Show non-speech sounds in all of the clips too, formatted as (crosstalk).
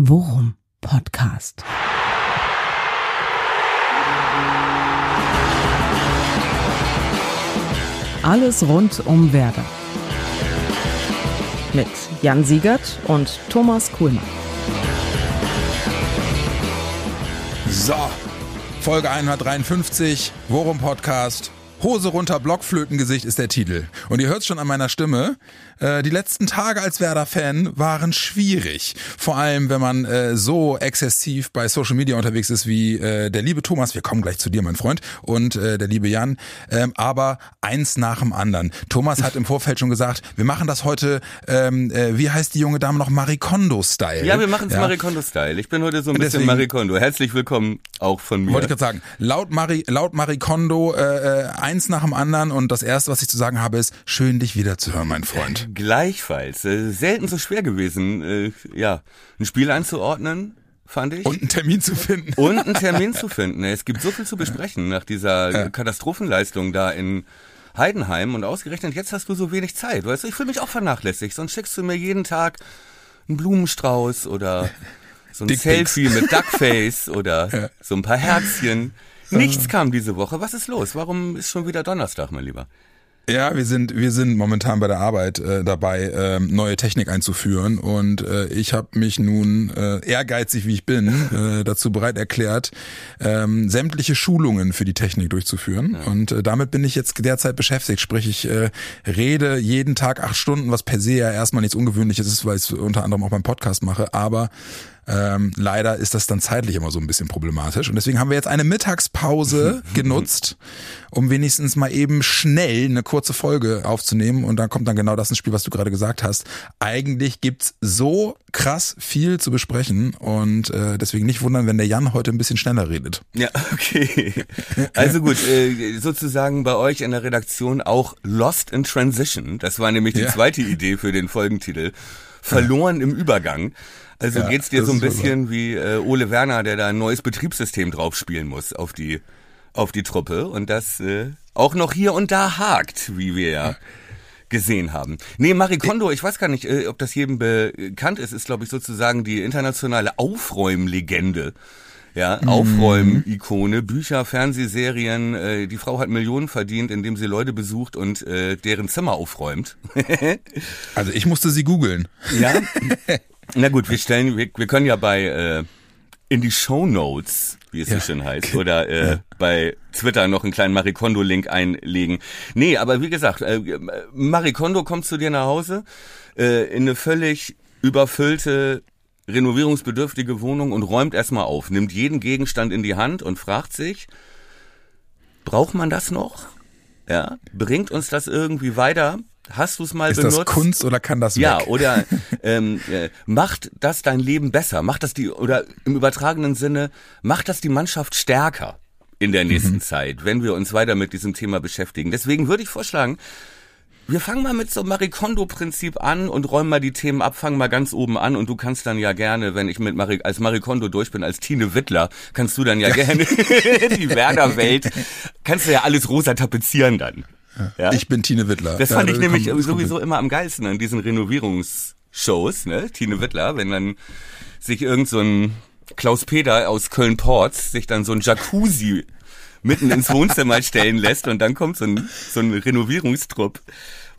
Worum Podcast. Alles rund um Werder. Mit Jan Siegert und Thomas Kuhlmann. So, Folge 153, Worum Podcast. Hose runter, Blockflötengesicht ist der Titel. Und ihr hört schon an meiner Stimme, äh, die letzten Tage als Werder-Fan waren schwierig. Vor allem, wenn man äh, so exzessiv bei Social Media unterwegs ist wie äh, der liebe Thomas, wir kommen gleich zu dir, mein Freund, und äh, der liebe Jan, ähm, aber eins nach dem anderen. Thomas hat im Vorfeld schon gesagt, wir machen das heute, ähm, äh, wie heißt die junge Dame noch, Marikondo-Style. Ja, wir machen es ja. Marikondo-Style. Ich bin heute so ein bisschen Marikondo. Herzlich willkommen auch von mir. Wollte ich gerade sagen, laut, Mari, laut Marikondo äh, äh, eins nach dem anderen und das erste, was ich zu sagen habe, ist, schön dich wieder zu hören, mein Freund. (laughs) Gleichfalls. Äh, selten so schwer gewesen, äh, ja, ein Spiel einzuordnen, fand ich. Und einen Termin zu finden. Und einen (laughs) Termin zu finden. Es gibt so viel zu besprechen nach dieser Katastrophenleistung da in Heidenheim und ausgerechnet jetzt hast du so wenig Zeit. Weißt du, ich fühle mich auch vernachlässigt. Sonst schickst du mir jeden Tag einen Blumenstrauß oder so ein. Selfie mit (laughs) Duckface oder so ein paar Herzchen. Nichts kam diese Woche. Was ist los? Warum ist schon wieder Donnerstag, mein Lieber? Ja, wir sind wir sind momentan bei der Arbeit äh, dabei, ähm, neue Technik einzuführen und äh, ich habe mich nun äh, ehrgeizig wie ich bin (laughs) äh, dazu bereit erklärt, ähm, sämtliche Schulungen für die Technik durchzuführen und äh, damit bin ich jetzt derzeit beschäftigt. Sprich, ich äh, rede jeden Tag acht Stunden, was per se ja erstmal nichts Ungewöhnliches ist, weil ich es unter anderem auch beim Podcast mache, aber ähm, leider ist das dann zeitlich immer so ein bisschen problematisch. Und deswegen haben wir jetzt eine Mittagspause (laughs) genutzt, um wenigstens mal eben schnell eine kurze Folge aufzunehmen. Und dann kommt dann genau das ins Spiel, was du gerade gesagt hast. Eigentlich gibt's so krass viel zu besprechen. Und äh, deswegen nicht wundern, wenn der Jan heute ein bisschen schneller redet. Ja, okay. Also gut, äh, sozusagen bei euch in der Redaktion auch Lost in Transition. Das war nämlich die Ja. zweite Idee für den Folgentitel. Verloren im Übergang. Also Ja, geht's dir so ein bisschen wie äh, Ole Werner, der da ein neues Betriebssystem drauf spielen muss auf die auf die Truppe und das äh, auch noch hier und da hakt, wie wir ja (laughs) gesehen haben. Nee, Marie Kondo, ich weiß gar nicht, äh, ob das jedem bekannt ist, ist glaube ich sozusagen die internationale Aufräumlegende. Ja, Aufräum-Ikone, Bücher, Fernsehserien. Äh, die Frau hat Millionen verdient, indem sie Leute besucht und äh, deren Zimmer aufräumt. (laughs) Also ich musste sie googeln. Ja. (laughs) Na gut, wir stellen, wir, wir können ja bei äh, in die Show Notes, wie es Ja. so schön heißt, oder äh, bei Twitter noch einen kleinen Marikondo-Link einlegen. Nee, aber wie gesagt, äh, Marikondo kommt zu dir nach Hause äh, in eine völlig überfüllte renovierungsbedürftige Wohnung und räumt erstmal auf, nimmt jeden Gegenstand in die Hand und fragt sich, braucht man das noch? Ja, bringt uns das irgendwie weiter? Hast du es mal Ist benutzt? das Kunst oder kann das Ja, weg? oder (laughs) ähm, äh, macht das dein Leben besser? Macht das die, oder im übertragenen Sinne, macht das die Mannschaft stärker in der nächsten Mhm. Zeit, wenn wir uns weiter mit diesem Thema beschäftigen? Deswegen würde ich vorschlagen, wir fangen mal mit so einem Marikondo-Prinzip an und räumen mal die Themen ab, fangen mal ganz oben an und du kannst dann ja gerne, wenn ich mit Mari als Marikondo durch bin, als Tine Wittler, kannst du dann ja gerne (laughs) die Werder-Welt, kannst du ja alles rosa tapezieren dann. Ja? Ich bin Tine Wittler. Das Ja, fand ich da nämlich kommt- sowieso immer am geilsten an diesen Renovierungsshows, ne? Tine Wittler, wenn dann sich irgend so ein Klaus Peter aus Köln-Ports sich dann so ein Jacuzzi mitten ins Wohnzimmer stellen lässt und dann kommt so ein, so ein Renovierungstrupp.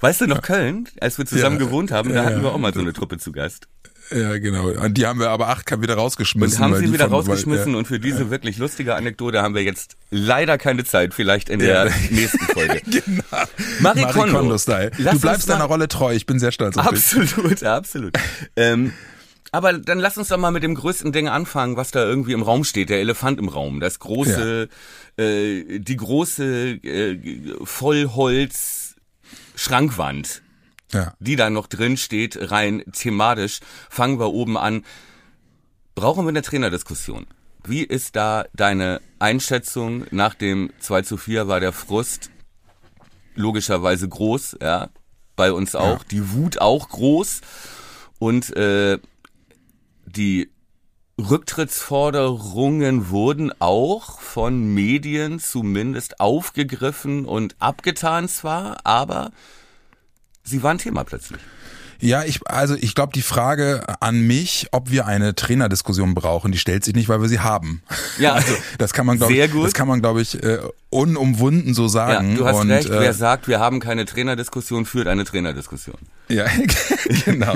Weißt du noch Köln, als wir zusammen Ja, gewohnt haben, da ja, hatten wir ja. auch mal so eine Truppe zu Gast. Ja, genau. Und die haben wir aber acht wieder Und rausgeschmissen. haben weil sie wieder von- weil- rausgeschmissen ja. und für diese wirklich lustige Anekdote haben wir jetzt leider keine Zeit, vielleicht in der Ja. nächsten Folge. (laughs) Genau. Marie Kondo. Kondo-Style. Lass Du bleibst deiner Rolle treu. Ich bin sehr stolz auf dich. Absolut, absolut. ähm, aber dann lass uns doch mal mit dem größten Ding anfangen, was da irgendwie im Raum steht, der Elefant im Raum, das große, äh, die große äh, Vollholz Schrankwand, Ja. die da noch drin steht, rein thematisch. Fangen wir oben an. Brauchen wir eine Trainerdiskussion? Wie ist da deine Einschätzung? Nach dem 2 zu 4 war der Frust logischerweise groß, ja. Bei uns auch. Die Wut auch groß. Und äh, die Rücktrittsforderungen wurden auch von Medien zumindest aufgegriffen und abgetan zwar, aber sie waren Thema plötzlich. Ja, ich, also ich glaube, die Frage an mich, ob wir eine Trainerdiskussion brauchen, die stellt sich nicht, weil wir sie haben. Ja, (laughs) also das kann man, glaube ich, das kann man, glaube ich, äh, unumwunden so sagen. Ja, du hast Und, recht. äh, Wer sagt, wir haben keine Trainerdiskussion, führt eine Trainerdiskussion. Ja, (laughs) genau.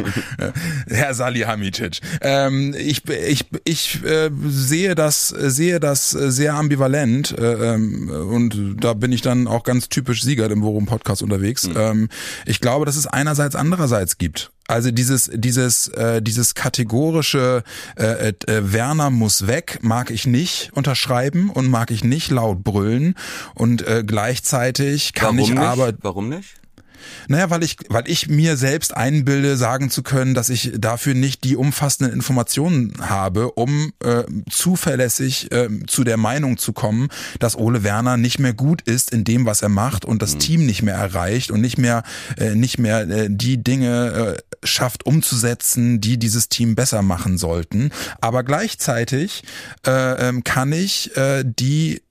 Herr Salihamidzic. Ähm, ich ich, ich äh, sehe das sehe das sehr ambivalent äh, ähm, und da bin ich dann auch ganz typisch Sieger im Worum Podcast unterwegs. Mhm. Ähm, ich glaube, dass es einerseits andererseits gibt. Also dieses dieses äh, dieses kategorische äh, äh, Werner muss weg mag ich nicht unterschreiben und mag ich nicht laut brüllen und äh, gleichzeitig kann Warum ich nicht? aber Warum nicht? Naja, weil ich, weil ich mir selbst einbilde, sagen zu können, dass ich dafür nicht die umfassenden Informationen habe, um äh, zuverlässig äh, zu der Meinung zu kommen, dass Ole Werner nicht mehr gut ist in dem, was er macht und das mhm. Team nicht mehr erreicht und nicht mehr, äh, nicht mehr äh, die Dinge äh, schafft umzusetzen, die dieses Team besser machen sollten. Aber gleichzeitig äh, ähm, kann ich äh, die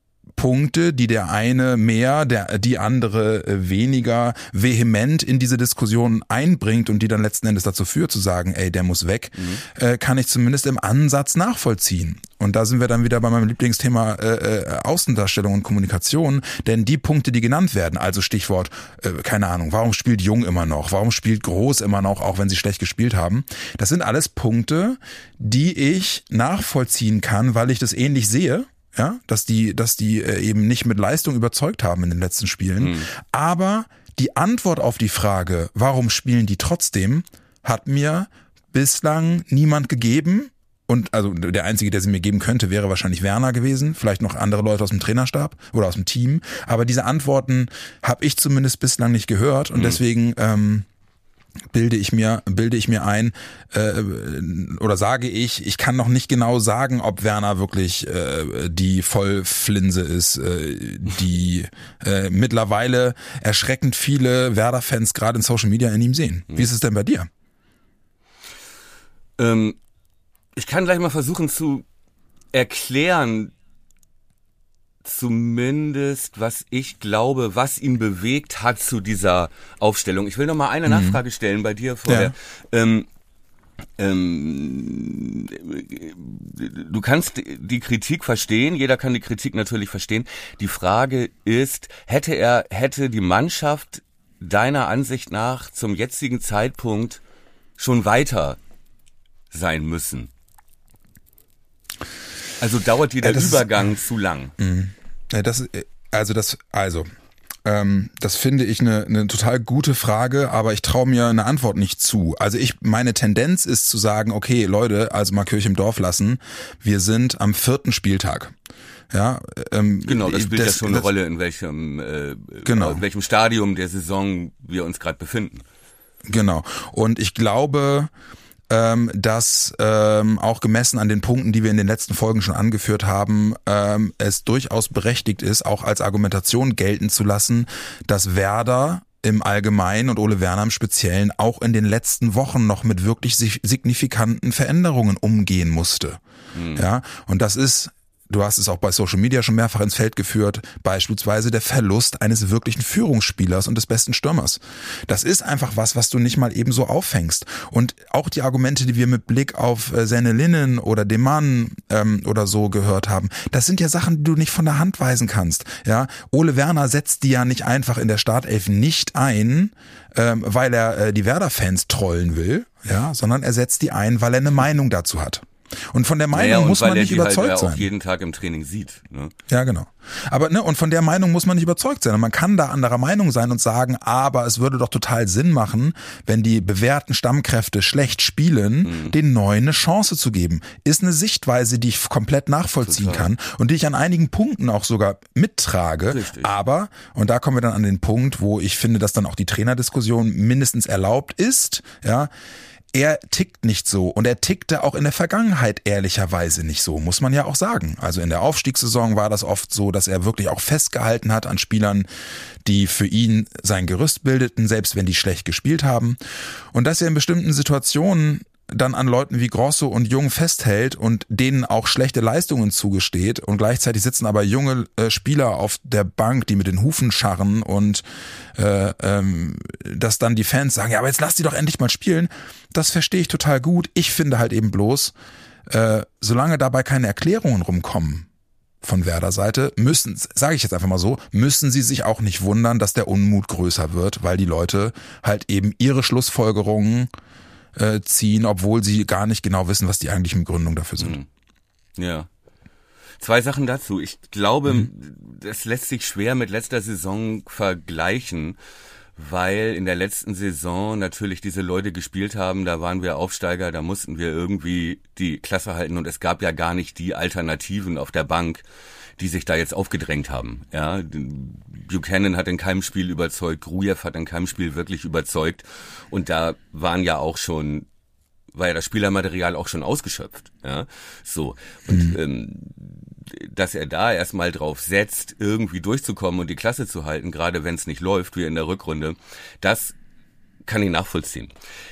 Punkte, die der eine mehr, der, die andere äh, weniger vehement in diese Diskussion einbringt und die dann letzten Endes dazu führt zu sagen, ey, der muss weg, mhm. äh, kann ich zumindest im Ansatz nachvollziehen. Und da sind wir dann wieder bei meinem Lieblingsthema äh, äh, Außendarstellung und Kommunikation, denn die Punkte, die genannt werden, also Stichwort, äh, keine Ahnung, warum spielt Jung immer noch, warum spielt Groß immer noch, auch wenn sie schlecht gespielt haben, das sind alles Punkte, die ich nachvollziehen kann, weil ich das ähnlich sehe ja, dass die, dass die äh, eben nicht mit Leistung überzeugt haben in den letzten Spielen. Mhm. Aber die Antwort auf die Frage, warum spielen die trotzdem, hat mir bislang niemand gegeben. Und also der Einzige, der sie mir geben könnte, wäre wahrscheinlich Werner gewesen, vielleicht noch andere Leute aus dem Trainerstab oder aus dem Team. Aber diese Antworten habe ich zumindest bislang nicht gehört und mhm. deswegen ähm, bilde ich mir bilde ich mir ein äh, oder sage ich ich kann noch nicht genau sagen ob Werner wirklich äh, die Vollflinse ist äh, die äh, mittlerweile erschreckend viele Werder Fans gerade in Social Media in ihm sehen. Wie ist es denn bei dir? Ähm, ich kann gleich mal versuchen zu erklären zumindest, was ich glaube, was ihn bewegt hat zu dieser Aufstellung. Ich will noch mal eine mhm. Nachfrage stellen bei dir vorher. Ja. Ähm, ähm, du kannst die Kritik verstehen, jeder kann die Kritik natürlich verstehen. Die Frage ist, hätte er, hätte die Mannschaft deiner Ansicht nach zum jetzigen Zeitpunkt schon weiter sein müssen? Also dauert dir der ja, Übergang ist, zu lang? Mh. Ja, das, also das, also, ähm, das finde ich eine, eine total gute Frage, aber ich traue mir eine Antwort nicht zu. Also ich, meine Tendenz ist zu sagen, okay, Leute, also mal Kirche im Dorf lassen. Wir sind am vierten Spieltag. Ja, ähm, genau, das spielt das, ja schon eine das, Rolle, in welchem, äh, genau. in welchem Stadium der Saison wir uns gerade befinden. Genau. Und ich glaube, ähm, dass ähm, auch gemessen an den Punkten, die wir in den letzten Folgen schon angeführt haben, ähm, es durchaus berechtigt ist, auch als Argumentation gelten zu lassen, dass Werder im Allgemeinen und Ole Werner im Speziellen auch in den letzten Wochen noch mit wirklich signifikanten Veränderungen umgehen musste. Mhm. Ja, und das ist du hast es auch bei Social Media schon mehrfach ins Feld geführt, beispielsweise der Verlust eines wirklichen Führungsspielers und des besten Stürmers. Das ist einfach was, was du nicht mal eben so auffängst. Und auch die Argumente, die wir mit Blick auf äh, Senne Linnen oder Demann ähm, oder so gehört haben, das sind ja Sachen, die du nicht von der Hand weisen kannst. Ja, Ole Werner setzt die ja nicht einfach in der Startelf nicht ein, ähm, weil er äh, die Werder-Fans trollen will, ja, sondern er setzt die ein, weil er eine Meinung dazu hat. Und von der Meinung naja, muss man nicht halt überzeugt halt sein. auch jeden Tag im Training sieht. Ne? Ja, genau. Aber ne, und von der Meinung muss man nicht überzeugt sein. Und man kann da anderer Meinung sein und sagen, aber es würde doch total Sinn machen, wenn die bewährten Stammkräfte schlecht spielen, mhm. den neuen eine Chance zu geben. Ist eine Sichtweise, die ich komplett nachvollziehen total. kann und die ich an einigen Punkten auch sogar mittrage. Richtig. Aber, und da kommen wir dann an den Punkt, wo ich finde, dass dann auch die Trainerdiskussion mindestens erlaubt ist, ja, er tickt nicht so und er tickte auch in der Vergangenheit ehrlicherweise nicht so, muss man ja auch sagen. Also in der Aufstiegssaison war das oft so, dass er wirklich auch festgehalten hat an Spielern, die für ihn sein Gerüst bildeten, selbst wenn die schlecht gespielt haben. Und dass er in bestimmten Situationen dann an Leuten wie Grosso und Jung festhält und denen auch schlechte Leistungen zugesteht und gleichzeitig sitzen aber junge äh, Spieler auf der Bank, die mit den Hufen scharren und äh, ähm, dass dann die Fans sagen, ja, aber jetzt lass die doch endlich mal spielen, das verstehe ich total gut. Ich finde halt eben bloß, äh, solange dabei keine Erklärungen rumkommen, von Werder Seite müssen, sage ich jetzt einfach mal so, müssen sie sich auch nicht wundern, dass der Unmut größer wird, weil die Leute halt eben ihre Schlussfolgerungen äh, ziehen, obwohl sie gar nicht genau wissen, was die eigentlichen Begründungen dafür sind. Mhm. Ja. Zwei Sachen dazu. Ich glaube, mhm. das lässt sich schwer mit letzter Saison vergleichen, weil in der letzten Saison natürlich diese Leute gespielt haben, da waren wir Aufsteiger, da mussten wir irgendwie die Klasse halten und es gab ja gar nicht die Alternativen auf der Bank, die sich da jetzt aufgedrängt haben. Ja, Buchanan hat in keinem Spiel überzeugt, Grujew hat in keinem Spiel wirklich überzeugt und da waren ja auch schon war ja das Spielermaterial auch schon ausgeschöpft. Ja, so und mhm. ähm, dass er da erstmal drauf setzt, irgendwie durchzukommen und die Klasse zu halten, gerade wenn es nicht läuft, wie in der Rückrunde, das kann ich nachvollziehen.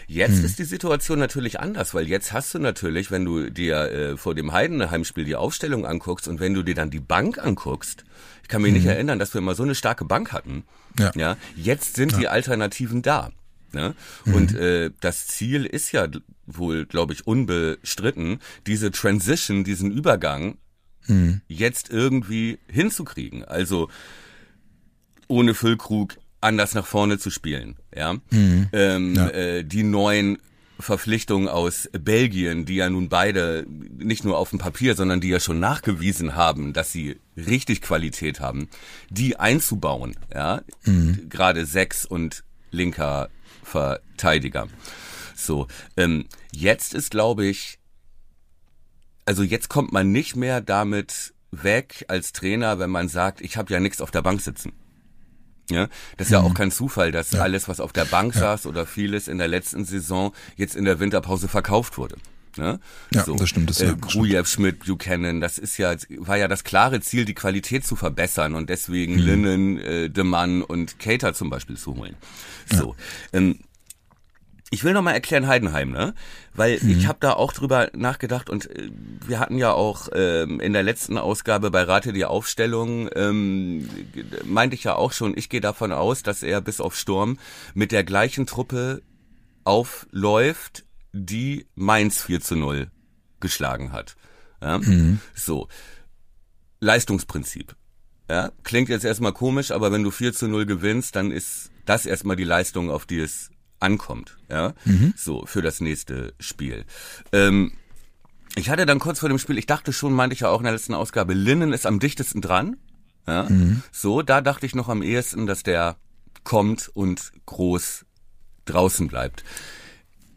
Jetzt hm. ist die Situation natürlich anders, weil jetzt hast du natürlich, wenn du dir äh, vor dem Heidenheim-Spiel die Aufstellung anguckst und wenn du dir dann die Bank anguckst, ich kann mich hm. nicht erinnern, dass wir mal so eine starke Bank hatten. Ja. ja jetzt sind ja. die Alternativen da. Ne? Mhm. Und äh, das Ziel ist ja wohl, glaube ich, unbestritten, diese Transition, diesen Übergang mhm. jetzt irgendwie hinzukriegen. Also ohne Füllkrug anders nach vorne zu spielen. Ja, mhm. ähm, ja. Äh, die neuen Verpflichtungen aus Belgien, die ja nun beide nicht nur auf dem Papier, sondern die ja schon nachgewiesen haben, dass sie richtig Qualität haben, die einzubauen. Ja, mhm. gerade sechs und linker Verteidiger. So, ähm, jetzt ist, glaube ich, also jetzt kommt man nicht mehr damit weg als Trainer, wenn man sagt, ich habe ja nichts auf der Bank sitzen. Ja, das ist ja auch mhm. kein Zufall, dass ja. alles, was auf der Bank ja. saß oder vieles in der letzten Saison jetzt in der Winterpause verkauft wurde. Ne? Ja, so. das stimmt. Das äh, Grujew, Schmidt, Buchanan, das ist ja, war ja das klare Ziel, die Qualität zu verbessern und deswegen mhm. Linnen, äh, De Mann und Cater zum Beispiel zu holen. So. Ja. Ähm, ich will noch mal erklären Heidenheim, ne? Weil mhm. ich habe da auch drüber nachgedacht und äh, wir hatten ja auch ähm, in der letzten Ausgabe bei Rate die Aufstellung, ähm, meinte ich ja auch schon, ich gehe davon aus, dass er bis auf Sturm mit der gleichen Truppe aufläuft, die Mainz 4 zu 0 geschlagen hat. Ja? Mhm. So. Leistungsprinzip. Ja, klingt jetzt erstmal komisch, aber wenn du 4 zu 0 gewinnst, dann ist das erstmal die Leistung, auf die es ankommt, ja, mhm. so für das nächste Spiel. Ähm, ich hatte dann kurz vor dem Spiel, ich dachte schon, meinte ich ja auch in der letzten Ausgabe, Linnen ist am dichtesten dran. Ja, mhm. so, da dachte ich noch am ehesten, dass der kommt und groß draußen bleibt.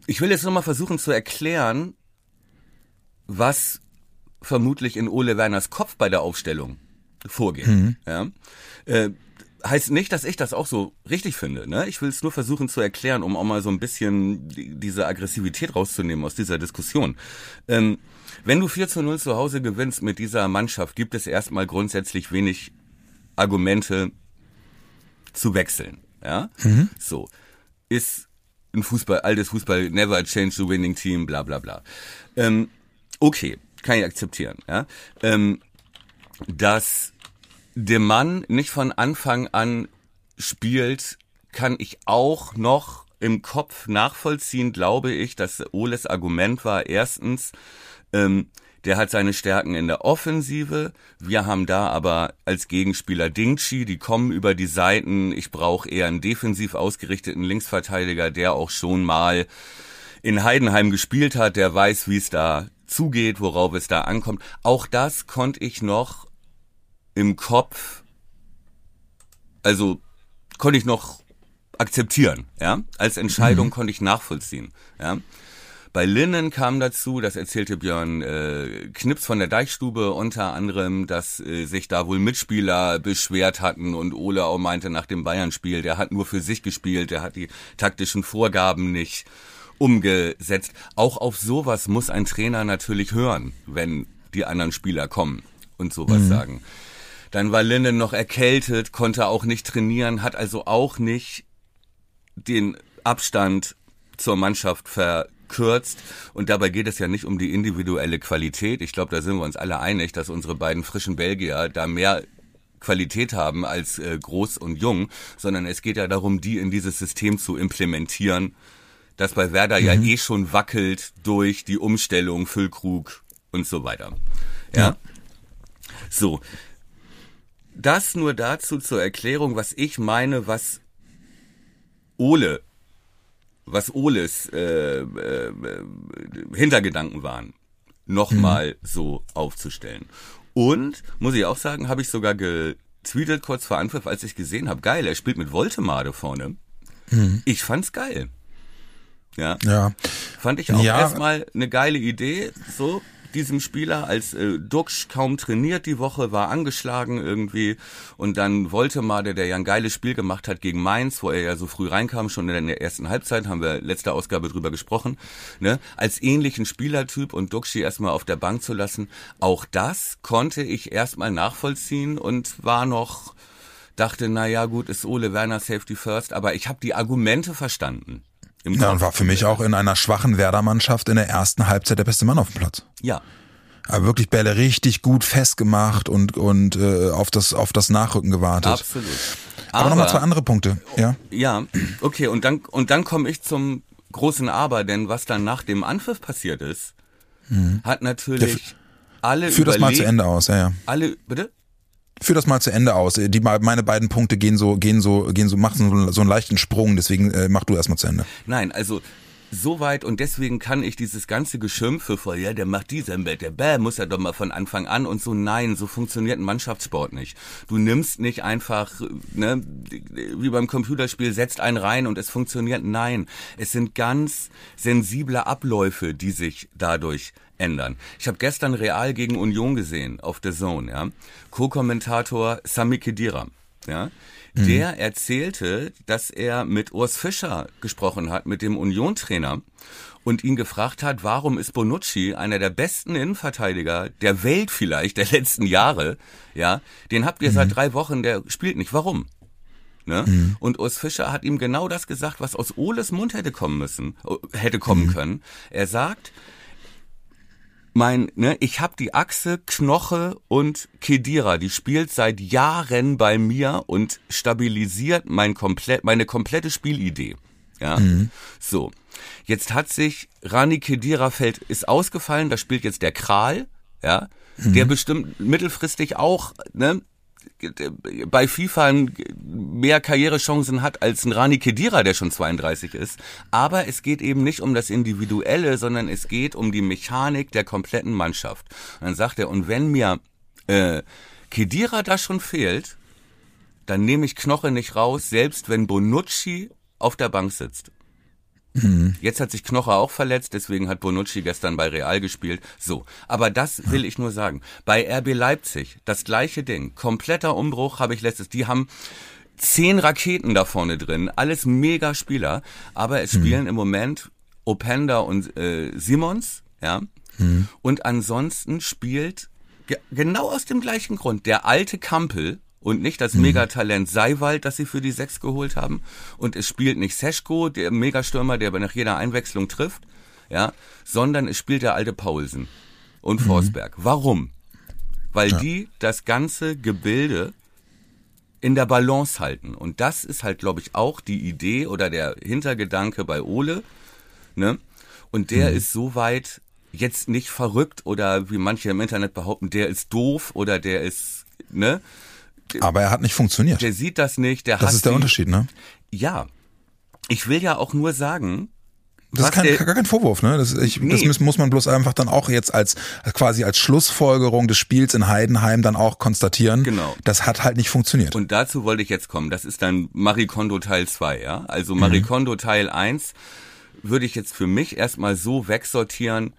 Ich will jetzt nochmal versuchen zu erklären, was vermutlich in Ole Werners Kopf bei der Aufstellung vorgeht. Mhm. Ja? Äh, heißt nicht, dass ich das auch so richtig finde. Ne? Ich will es nur versuchen zu erklären, um auch mal so ein bisschen diese Aggressivität rauszunehmen aus dieser Diskussion. Ähm, wenn du 4 zu 0 zu Hause gewinnst mit dieser Mannschaft, gibt es erstmal grundsätzlich wenig Argumente zu wechseln. Ja, mhm. so ist ein Fußball, altes Fußball, never change the winning team, bla bla bla. Ähm, okay, kann ich akzeptieren. Ja, ähm, dass der Mann nicht von Anfang an spielt, kann ich auch noch im Kopf nachvollziehen, glaube ich, dass Oles Argument war, erstens, ähm, der hat seine Stärken in der Offensive. Wir haben da aber als Gegenspieler Dingchi, die kommen über die Seiten. Ich brauche eher einen defensiv ausgerichteten Linksverteidiger, der auch schon mal in Heidenheim gespielt hat, der weiß, wie es da zugeht, worauf es da ankommt. Auch das konnte ich noch im Kopf, also konnte ich noch akzeptieren, ja. Als Entscheidung mhm. konnte ich nachvollziehen, ja. Bei Linnen kam dazu, das erzählte Björn äh, Knips von der Deichstube unter anderem, dass äh, sich da wohl Mitspieler beschwert hatten und Ole auch meinte nach dem Bayern-Spiel, der hat nur für sich gespielt, der hat die taktischen Vorgaben nicht umgesetzt. Auch auf sowas muss ein Trainer natürlich hören, wenn die anderen Spieler kommen und sowas mhm. sagen. Dann war Linden noch erkältet, konnte auch nicht trainieren, hat also auch nicht den Abstand zur Mannschaft ver abkürzt. Und dabei geht es ja nicht um die individuelle Qualität. Ich glaube, da sind wir uns alle einig, dass unsere beiden frischen Belgier da mehr Qualität haben als äh, groß und jung, sondern es geht ja darum, die in dieses System zu implementieren, das bei Werder mhm. ja eh schon wackelt durch die Umstellung, Füllkrug und so weiter. Ja. ja. So. Das nur dazu zur Erklärung, was ich meine, was Ole, was Oles äh, äh, Hintergedanken waren, nochmal mhm. so aufzustellen. Und, muss ich auch sagen, habe ich sogar getweetet kurz vor Anpfiff, als ich gesehen habe, geil, er spielt mit Voltemade vorne. Mhm. Ich fand's geil. Ja. ja. Fand ich auch ja. erstmal eine geile Idee, so diesem Spieler, als äh, Duxch kaum trainiert die Woche, war angeschlagen irgendwie und dann wollte mal, der, der ja ein geiles Spiel gemacht hat gegen Mainz, wo er ja so früh reinkam, schon in der ersten Halbzeit, haben wir letzte Ausgabe drüber gesprochen, ne, als ähnlichen Spielertyp und Duxchi erstmal auf der Bank zu lassen, auch das konnte ich erstmal nachvollziehen und war noch, dachte, na ja, gut, ist Ole Werner Safety First, aber ich habe die Argumente verstanden. Ja, und war für mich auch in einer schwachen Werder-Mannschaft in der ersten Halbzeit der beste Mann auf dem Platz. Ja. Aber wirklich Bälle richtig gut festgemacht und und äh, auf das auf das Nachrücken gewartet. Absolut. Aber, Aber nochmal zwei andere Punkte. Ja. Ja. Okay. Und dann und dann komme ich zum großen Aber, denn was dann nach dem Anpfiff passiert ist, mhm. hat natürlich ja, alle Führ das mal zu Ende aus. Ja, ja. Alle bitte führ das mal zu Ende aus. Die, meine beiden Punkte gehen so, gehen so, gehen so, machen so, so einen leichten Sprung, deswegen äh, mach du erstmal zu Ende. Nein, also so weit und deswegen kann ich dieses ganze Geschimpfe vor, ja, der macht dieser Bett, der Bäh, muss er doch mal von Anfang an und so, nein, so funktioniert ein Mannschaftssport nicht. Du nimmst nicht einfach, ne, wie beim Computerspiel, setzt einen rein und es funktioniert, nein. Es sind ganz sensible Abläufe, die sich dadurch ändern. Ich habe gestern Real gegen Union gesehen auf der Zone, ja. Co-Kommentator Sami Khedira, ja. Mhm. Der erzählte, dass er mit Urs Fischer gesprochen hat, mit dem Union-Trainer und ihn gefragt hat, warum ist Bonucci einer der besten Innenverteidiger der Welt vielleicht der letzten Jahre, ja, den habt ihr mhm. seit drei Wochen, der spielt nicht, warum? Ne? Mhm. Und Urs Fischer hat ihm genau das gesagt, was aus Oles Mund hätte kommen müssen, hätte kommen mhm. können. Er sagt, mein, ne, ich habe die Achse Knoche und Kedira, die spielt seit Jahren bei mir und stabilisiert mein komplett, meine komplette Spielidee. Ja, mhm. so. Jetzt hat sich Rani Kedira fällt, ist ausgefallen, da spielt jetzt der Kral, ja, mhm. der bestimmt mittelfristig auch, ne, bei FIFA mehr Karrierechancen hat als ein Rani Kedira, der schon 32 ist. Aber es geht eben nicht um das Individuelle, sondern es geht um die Mechanik der kompletten Mannschaft. Und dann sagt er, und wenn mir äh, Kedira da schon fehlt, dann nehme ich Knoche nicht raus, selbst wenn Bonucci auf der Bank sitzt. Mhm. Jetzt hat sich Knoche auch verletzt, deswegen hat Bonucci gestern bei Real gespielt. So, aber das will ich nur sagen. Bei RB Leipzig das gleiche Ding, kompletter Umbruch habe ich letztes. Die haben zehn Raketen da vorne drin, alles mega Spieler, aber es mhm. spielen im Moment Openda und äh, Simons, ja. Mhm. Und ansonsten spielt ge genau aus dem gleichen Grund der alte Kampel und nicht das mhm. Megatalent Seiwald, das sie für die Sechs geholt haben. Und es spielt nicht Seschko, der Megastürmer, der nach jeder Einwechslung trifft, ja, sondern es spielt der alte Paulsen und mhm. Forsberg. Warum? Weil ja. die das ganze Gebilde in der Balance halten. Und das ist halt, glaube ich, auch die Idee oder der Hintergedanke bei Ole. Ne? Und der mhm. ist soweit jetzt nicht verrückt oder wie manche im Internet behaupten, der ist doof oder der ist, ne? Aber er hat nicht funktioniert. Der sieht das nicht. Der das ist der die, Unterschied, ne? Ja. Ich will ja auch nur sagen, das ist kein, der, gar kein Vorwurf, ne? Das, ich, nee. das muss man bloß einfach dann auch jetzt als quasi als Schlussfolgerung des Spiels in Heidenheim dann auch konstatieren. Genau. Das hat halt nicht funktioniert. Und dazu wollte ich jetzt kommen. Das ist dann Marie Kondo Teil 2, ja? Also Marie mhm. Kondo Teil 1 würde ich jetzt für mich erstmal so wegsortieren.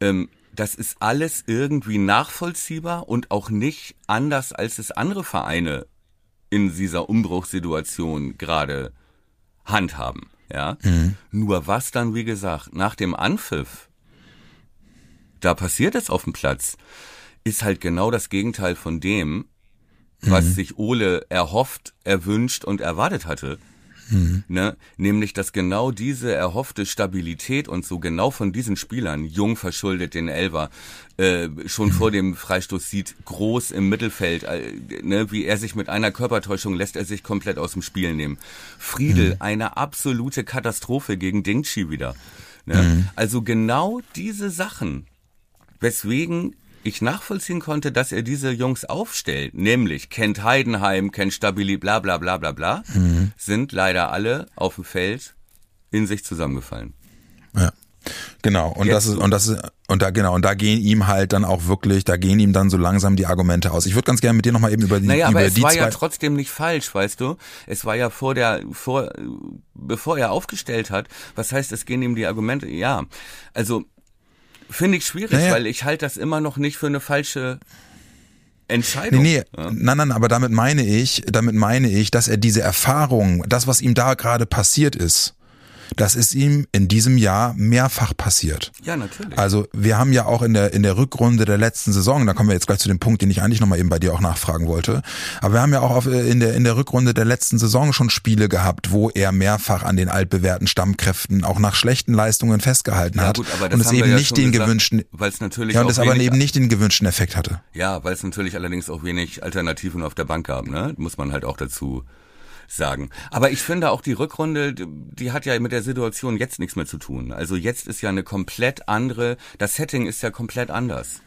Ähm, das ist alles irgendwie nachvollziehbar und auch nicht anders, als es andere Vereine in dieser Umbruchssituation gerade handhaben. Ja. Mhm. Nur was dann, wie gesagt, nach dem Anpfiff, da passiert es auf dem Platz, ist halt genau das Gegenteil von dem, was mhm. sich Ole erhofft, erwünscht und erwartet hatte. Mhm. Ne? Nämlich, dass genau diese erhoffte Stabilität und so genau von diesen Spielern, jung verschuldet den Elver, äh, schon mhm. vor dem Freistoß sieht, groß im Mittelfeld, äh, ne? wie er sich mit einer Körpertäuschung lässt er sich komplett aus dem Spiel nehmen. Friedel, mhm. eine absolute Katastrophe gegen Dingchi wieder. Ne? Mhm. Also genau diese Sachen, weswegen ich nachvollziehen konnte, dass er diese Jungs aufstellt, nämlich kennt Heidenheim, kennt Stabili, bla bla bla bla bla, mhm. sind leider alle auf dem Feld in sich zusammengefallen. Ja. Genau, und Jetzt das ist, und das ist, und da, genau, und da gehen ihm halt dann auch wirklich, da gehen ihm dann so langsam die Argumente aus. Ich würde ganz gerne mit dir nochmal eben über die, naja, über aber es die war ja trotzdem nicht falsch, weißt du? Es war ja vor der, vor, bevor er aufgestellt hat, was heißt, es gehen ihm die Argumente, ja. Also, Finde ich schwierig, naja. weil ich halte das immer noch nicht für eine falsche Entscheidung. Nee, nee, ja. nein, nein, aber damit meine ich, damit meine ich, dass er diese Erfahrung, das, was ihm da gerade passiert ist, das ist ihm in diesem Jahr mehrfach passiert. Ja, natürlich. Also wir haben ja auch in der in der Rückrunde der letzten Saison, da kommen wir jetzt gleich zu dem Punkt, den ich eigentlich nochmal eben bei dir auch nachfragen wollte. Aber wir haben ja auch auf, äh, in der in der Rückrunde der letzten Saison schon Spiele gehabt, wo er mehrfach an den altbewährten Stammkräften auch nach schlechten Leistungen festgehalten ja, hat gut, und es eben ja nicht den gesagt, gewünschten, weil es natürlich ja und es aber eben nicht den gewünschten Effekt hatte. Ja, weil es natürlich allerdings auch wenig Alternativen auf der Bank gab, ne? Muss man halt auch dazu sagen. Aber ich finde auch die Rückrunde, die hat ja mit der Situation jetzt nichts mehr zu tun. Also jetzt ist ja eine komplett andere, das Setting ist ja komplett anders.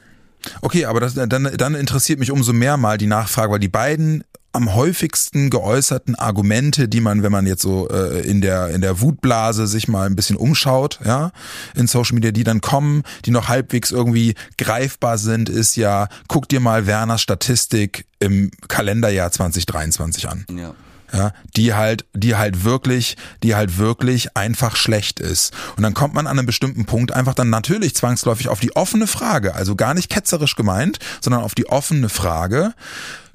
Okay, aber das, dann, dann interessiert mich umso mehr mal die Nachfrage, weil die beiden am häufigsten geäußerten Argumente, die man, wenn man jetzt so äh, in der in der Wutblase sich mal ein bisschen umschaut, ja, in Social Media, die dann kommen, die noch halbwegs irgendwie greifbar sind, ist ja, guck dir mal Werners Statistik im Kalenderjahr 2023 an. Ja ja, die halt, die halt wirklich, die halt wirklich einfach schlecht ist. Und dann kommt man an einem bestimmten Punkt einfach dann natürlich zwangsläufig auf die offene Frage, also gar nicht ketzerisch gemeint, sondern auf die offene Frage,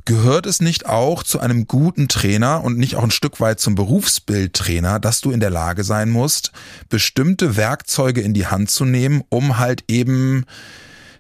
gehört es nicht auch zu einem guten Trainer und nicht auch ein Stück weit zum Berufsbildtrainer, dass du in der Lage sein musst, bestimmte Werkzeuge in die Hand zu nehmen, um halt eben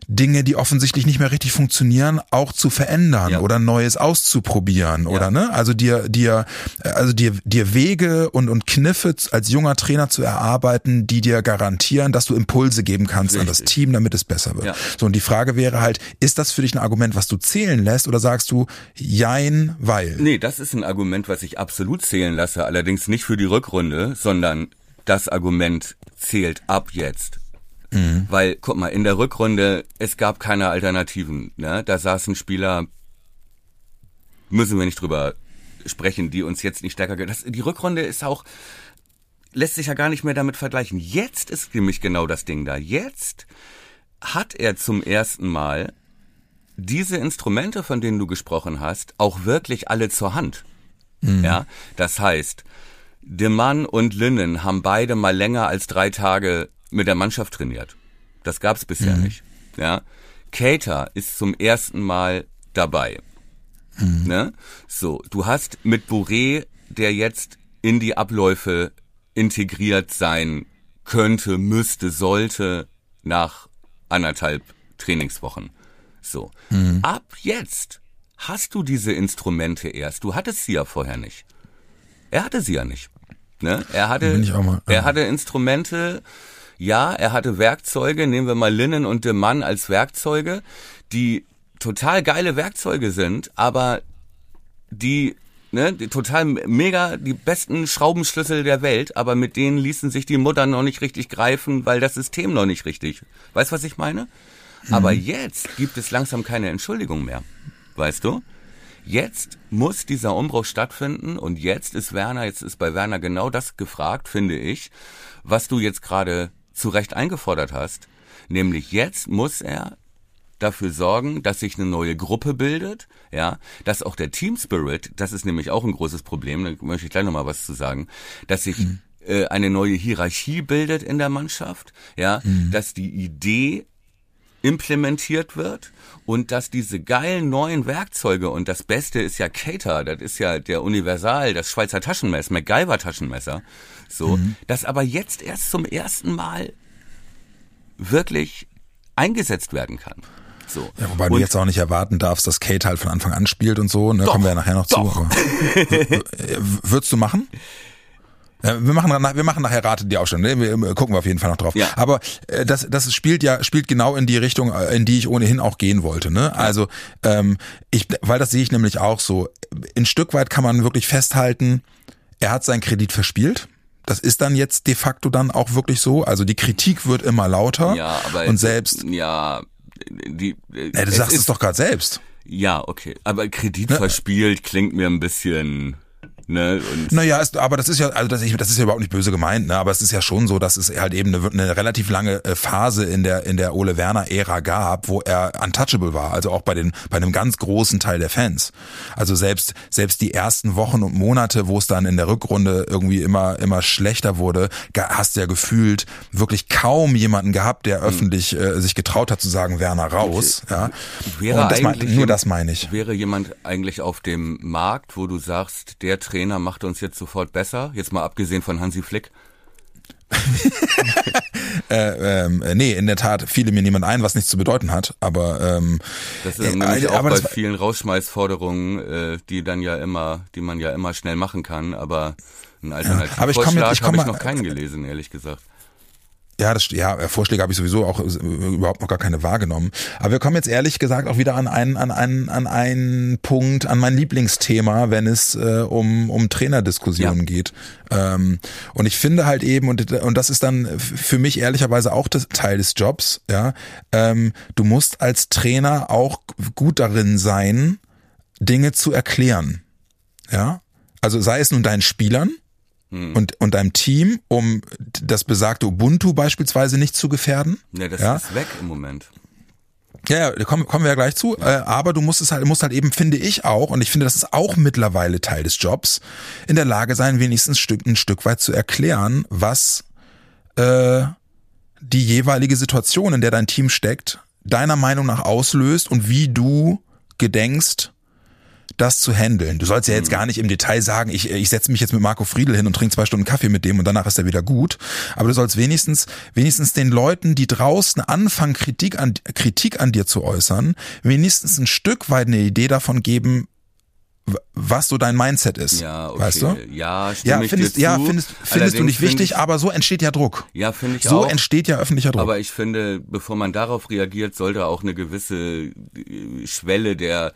Dinge, die offensichtlich nicht mehr richtig funktionieren, auch zu verändern ja. oder Neues auszuprobieren ja. oder ne? Also dir dir also dir dir Wege und und Kniffe als junger Trainer zu erarbeiten, die dir garantieren, dass du Impulse geben kannst richtig. an das Team, damit es besser wird. Ja. So und die Frage wäre halt, ist das für dich ein Argument, was du zählen lässt oder sagst du jein, weil? Nee, das ist ein Argument, was ich absolut zählen lasse, allerdings nicht für die Rückrunde, sondern das Argument zählt ab jetzt Mhm. Weil, guck mal, in der Rückrunde, es gab keine Alternativen. Ne? Da saßen Spieler, müssen wir nicht drüber sprechen, die uns jetzt nicht stärker... Das, die Rückrunde ist auch, lässt sich ja gar nicht mehr damit vergleichen. Jetzt ist nämlich genau das Ding da. Jetzt hat er zum ersten Mal diese Instrumente, von denen du gesprochen hast, auch wirklich alle zur Hand. Mhm. Ja, das heißt, De Mann und Linnen haben beide mal länger als drei Tage mit der Mannschaft trainiert. Das gab's bisher mhm. nicht. Ja, Cater ist zum ersten Mal dabei. Mhm. Ne? So, du hast mit Bourré, der jetzt in die Abläufe integriert sein könnte, müsste, sollte nach anderthalb Trainingswochen. So, mhm. ab jetzt hast du diese Instrumente erst. Du hattest sie ja vorher nicht. Er hatte sie ja nicht. Ne? Er hatte, er hatte Instrumente, ja, er hatte Werkzeuge, nehmen wir mal Linnen und De Mann als Werkzeuge, die total geile Werkzeuge sind, aber die ne, die total mega, die besten Schraubenschlüssel der Welt, aber mit denen ließen sich die Mutter noch nicht richtig greifen, weil das System noch nicht richtig. Weißt was ich meine? Mhm. Aber jetzt gibt es langsam keine Entschuldigung mehr. Weißt du? Jetzt muss dieser Umbruch stattfinden und jetzt ist Werner, jetzt ist bei Werner genau das gefragt, finde ich, was du jetzt gerade zu Recht eingefordert hast. Nämlich jetzt muss er dafür sorgen, dass sich eine neue Gruppe bildet, ja, dass auch der Team Spirit, das ist nämlich auch ein großes Problem, da möchte ich gleich nochmal was zu sagen, dass sich mhm. äh, eine neue Hierarchie bildet in der Mannschaft, ja, mhm. dass die Idee implementiert wird und dass diese geilen neuen Werkzeuge und das Beste ist ja Cater, das ist ja der Universal, das Schweizer Taschenmesser, MacGyver Taschenmesser, so, mhm. das aber jetzt erst zum ersten Mal wirklich eingesetzt werden kann. So. Ja, wobei und du jetzt auch nicht erwarten darfst, dass Kate halt von Anfang an spielt und so, ne, doch, kommen wir ja nachher noch doch. zu. Würdest du machen? Wir machen, wir machen nachher Rate die Aufstellung. Wir gucken wir auf jeden Fall noch drauf. Ja. Aber äh, das, das spielt ja spielt genau in die Richtung, äh, in die ich ohnehin auch gehen wollte. Ne? Also ähm, ich, weil das sehe ich nämlich auch so. Ein Stück weit kann man wirklich festhalten, er hat seinen Kredit verspielt. Das ist dann jetzt de facto dann auch wirklich so. Also die Kritik wird immer lauter. Ja, aber und selbst. Ja, die. Ja, du sagst es, doch gerade selbst. Ja, okay. Aber Kredit verspielt klingt mir ein bisschen Ne? Und naja, ist, aber das ist ja, also das, ich, das ist ja überhaupt nicht böse gemeint, ne? aber es ist ja schon so, dass es halt eben eine, eine relativ lange äh, Phase in der in der Ole Werner Ära gab, wo er untouchable war, also auch bei den bei einem ganz großen Teil der Fans. Also selbst selbst die ersten Wochen und Monate, wo es dann in der Rückrunde irgendwie immer immer schlechter wurde, hast du ja gefühlt wirklich kaum jemanden gehabt, der hm. öffentlich äh, sich getraut hat zu sagen Werner raus. Okay. Ja. Wäre und das mein, nur das meine ich. Wäre jemand eigentlich auf dem Markt, wo du sagst, der Trainer macht uns jetzt sofort besser, jetzt mal abgesehen von Hansi Flick? (laughs) äh, ähm, nee, in der Tat fiel mir niemand ein, was nichts zu bedeuten hat, aber ähm, das ist äh, nämlich auch bei vielen Rausschmeißforderungen, äh, die dann ja immer, die man ja immer schnell machen kann, aber ein Alternativvorschlag ja, habe ich noch keinen gelesen, ehrlich gesagt. Ja, das, ja, äh, Vorschläge habe ich sowieso auch äh, überhaupt noch gar keine wahrgenommen. Aber wir kommen jetzt ehrlich gesagt auch wieder an einen, an einen, an einen Punkt, an mein Lieblingsthema, wenn es äh, um, um Trainerdiskussionen ja. geht. Ähm, und ich finde halt eben, und, und das ist dann für mich ehrlicherweise auch das Teil des Jobs, ja, ähm, du musst als Trainer auch gut darin sein, Dinge zu erklären. Ja. Also sei es nun deinen Spielern, hm. und, und deinem Team, um das besagte Ubuntu beispielsweise nicht zu gefährden. Ne, das ja? ist weg im Moment. Ja, ja, kommen, kommen wir ja gleich zu. Ja. Äh, aber du musst es halt, musst halt eben, finde ich auch, und ich finde, das ist auch mittlerweile Teil des Jobs, in der Lage sein, wenigstens ein Stück, ein Stück weit zu erklären, was äh, die jeweilige Situation, in der dein Team steckt, deiner Meinung nach auslöst und wie du gedenkst, das zu handeln. Du sollst ja jetzt mhm. gar nicht im Detail sagen, ich, ich setze mich jetzt mit Marco Friedel hin und trinke zwei Stunden Kaffee mit dem und danach ist er wieder gut. Aber du sollst wenigstens, wenigstens den Leuten, die draußen anfangen, Kritik an, Kritik an dir zu äußern, wenigstens ein Stück weit eine Idee davon geben, was so dein Mindset ist. Ja, okay. Weißt du? Ja, ja, findest, ja, findest, findest du nicht wichtig, ich, aber so entsteht ja Druck. Ja, finde ich so auch. So entsteht ja öffentlicher Druck. Aber ich finde, bevor man darauf reagiert, sollte auch eine gewisse Schwelle der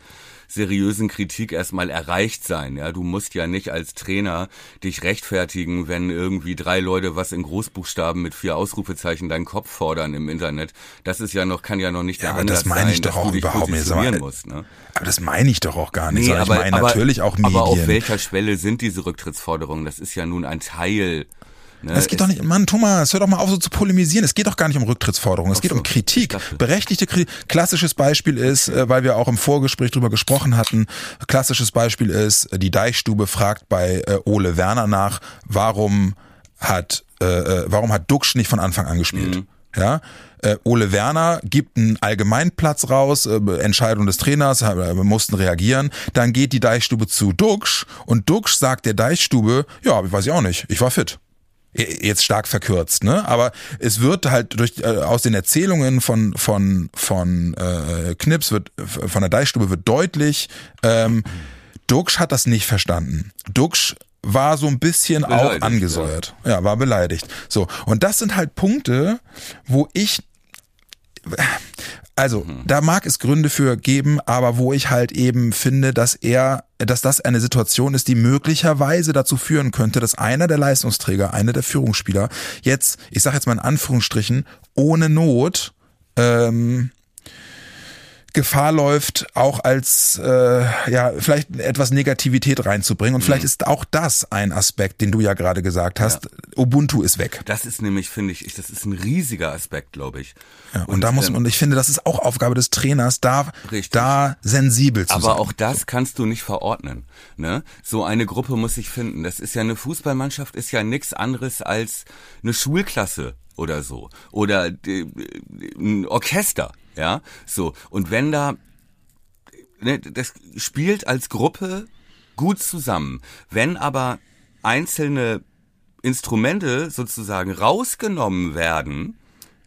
seriösen Kritik erstmal erreicht sein. Ja, du musst ja nicht als Trainer dich rechtfertigen, wenn irgendwie drei Leute was in Großbuchstaben mit vier Ausrufezeichen deinen Kopf fordern im Internet. Das ist ja noch, kann ja noch nicht ja, der aber das meine ich doch auch überhaupt nicht. Aber, musst, ne? aber das meine ich doch auch gar nicht. Nee, aber, ich meine natürlich auch Medien. Aber auf welcher Schwelle sind diese Rücktrittsforderungen? Das ist ja nun ein Teil Ne, es geht doch nicht, Mann, Thomas, hör doch mal auf so zu polemisieren. Es geht doch gar nicht um Rücktrittsforderungen. Es geht so, um Kritik. Berechtigte Kritik. Klassisches Beispiel ist, äh, weil wir auch im Vorgespräch drüber gesprochen hatten, klassisches Beispiel ist, die Deichstube fragt bei äh, Ole Werner nach, warum hat, äh, äh warum hat Duxch nicht von Anfang an gespielt? Mhm. Ja, äh, Ole Werner gibt einen Allgemeinplatz raus, äh, Entscheidung des Trainers, äh, mussten reagieren. Dann geht die Deichstube zu Duxch und Duxch sagt der Deichstube, ja, weiß ich auch nicht, ich war fit jetzt stark verkürzt, ne? Aber es wird halt durch äh, aus den Erzählungen von von von äh, Knips wird von der Deichstube wird deutlich, ähm, Duxch hat das nicht verstanden. Duxch war so ein bisschen beleidigt, auch angesäuert. Ja. ja, war beleidigt. So und das sind halt Punkte, wo ich also, mhm. da mag es Gründe für geben, aber wo ich halt eben finde, dass er, dass das eine Situation ist, die möglicherweise dazu führen könnte, dass einer der Leistungsträger, einer der Führungsspieler jetzt, ich sage jetzt mal in Anführungsstrichen, ohne Not ähm, Gefahr läuft, auch als äh, ja vielleicht etwas Negativität reinzubringen. Und mhm. vielleicht ist auch das ein Aspekt, den du ja gerade gesagt hast. Ja. Ubuntu ist weg. Das ist nämlich, finde ich, das ist ein riesiger Aspekt, glaube ich. Ja, und, und, da muss man, ähm, und ich finde, das ist auch Aufgabe des Trainers, da, richtig. da sensibel zu Aber sein. Aber auch das kannst du nicht verordnen. Ne? So eine Gruppe muss sich finden. Das ist ja eine Fußballmannschaft, ist ja nichts anderes als eine Schulklasse oder so. Oder ein Orchester. Ja, so. Und wenn da, ne, das spielt als Gruppe gut zusammen. Wenn aber einzelne Instrumente sozusagen rausgenommen werden,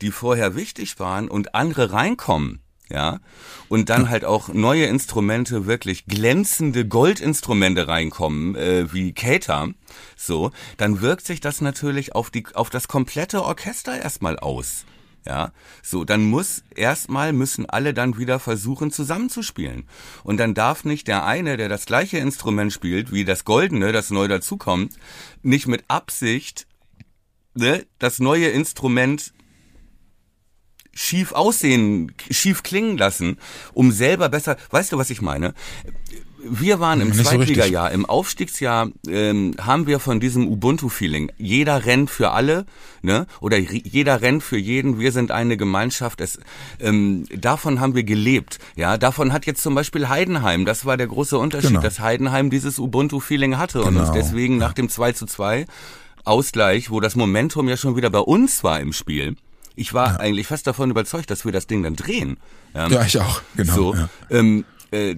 die vorher wichtig waren und andere reinkommen, ja, und dann halt auch neue Instrumente, wirklich glänzende Goldinstrumente reinkommen, äh, wie Cater, so, dann wirkt sich das natürlich auf die, auf das komplette Orchester erstmal aus. Ja, so, dann muss erstmal müssen alle dann wieder versuchen zusammenzuspielen. Und dann darf nicht der eine, der das gleiche Instrument spielt, wie das Goldene, das neu dazukommt, nicht mit Absicht ne, das neue Instrument schief aussehen, schief klingen lassen, um selber besser, weißt du, was ich meine? Wir waren im Nicht so Zweitligajahr, im Aufstiegsjahr ähm, haben wir von diesem Ubuntu-Feeling. Jeder rennt für alle, ne? Oder jeder rennt für jeden. Wir sind eine Gemeinschaft. Es, ähm, davon haben wir gelebt. Ja, davon hat jetzt zum Beispiel Heidenheim. Das war der große Unterschied, Genau. dass Heidenheim dieses Ubuntu-Feeling hatte und uns Genau. deswegen nach dem 2 zu 2 Ausgleich, wo das Momentum ja schon wieder bei uns war im Spiel. Ich war eigentlich fest davon überzeugt, dass wir das Ding dann drehen. Ja, Ja, ich auch, genau. so, ja. ähm, äh,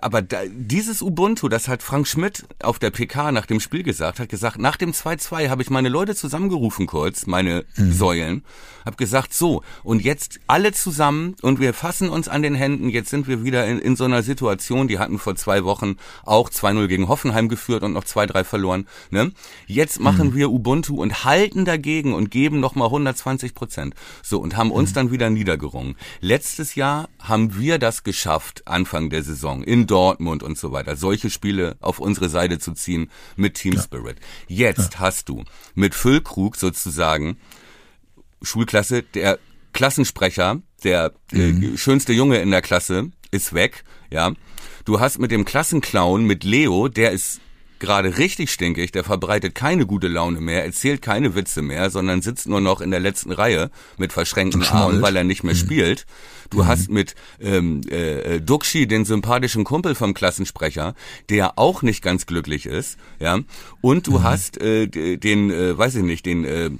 aber da, dieses Ubuntu, das hat Frank Schmidt auf der PK nach dem Spiel gesagt, hat gesagt, nach dem 2-2 habe ich meine Leute zusammengerufen kurz, meine Mhm. Säulen, habe gesagt, so, und jetzt alle zusammen und wir fassen uns an den Händen, jetzt sind wir wieder in, in so einer Situation, die hatten vor zwei Wochen auch 2-0 gegen Hoffenheim geführt und noch 2-3 verloren. Ne? Jetzt machen Mhm. wir Ubuntu und halten dagegen und geben nochmal 120 Prozent. So, und haben Mhm. uns dann wieder niedergerungen. Letztes Jahr haben wir das geschafft, Anfang der Saison, in Dortmund und so weiter, solche Spiele auf unsere Seite zu ziehen mit Team Spirit. Jetzt hast du mit Füllkrug sozusagen Schulklasse, der Klassensprecher, der äh, schönste Junge in der Klasse, ist weg, ja. Du hast mit dem Klassenclown, mit Leo, der ist gerade richtig stinkig, der verbreitet keine gute Laune mehr, erzählt keine Witze mehr, sondern sitzt nur noch in der letzten Reihe mit verschränkten Armen, weil er nicht mehr spielt. Du hast mit ähm, äh, Duxi den sympathischen Kumpel vom Klassensprecher, der auch nicht ganz glücklich ist, ja. Und du hast äh, den, äh, weiß ich nicht, den äh,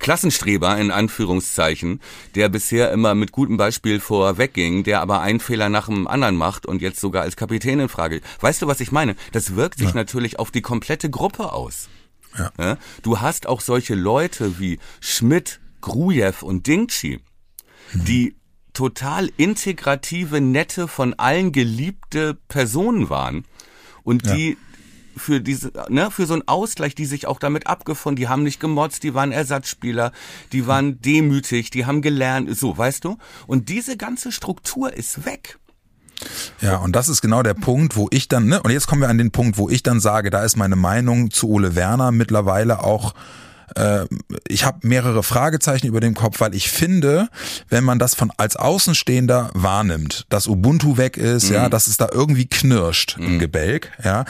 Klassenstreber in Anführungszeichen, der bisher immer mit gutem Beispiel vorwegging, der aber einen Fehler nach dem anderen macht und jetzt sogar als Kapitän in Frage. Weißt du, was ich meine? Das wirkt sich natürlich auf die komplette Gruppe aus. Ja. Ja? Du hast auch solche Leute wie Schmidt, Grujew und Dingchi, die total integrative, nette, von allen geliebte Personen waren und die für diese, ne, für so einen Ausgleich, die sich auch damit abgefunden, die haben nicht gemotzt, die waren Ersatzspieler, die waren demütig, die haben gelernt, so, weißt du? Und diese ganze Struktur ist weg. Ja, und das ist genau der Punkt, wo ich dann, ne, und jetzt kommen wir an den Punkt, wo ich dann sage, da ist meine Meinung zu Ole Werner mittlerweile auch äh, ich habe mehrere Fragezeichen über dem Kopf, weil ich finde, wenn man das von als Außenstehender wahrnimmt, dass Ubuntu weg ist, ja, dass es da irgendwie knirscht im Gebälk, ja,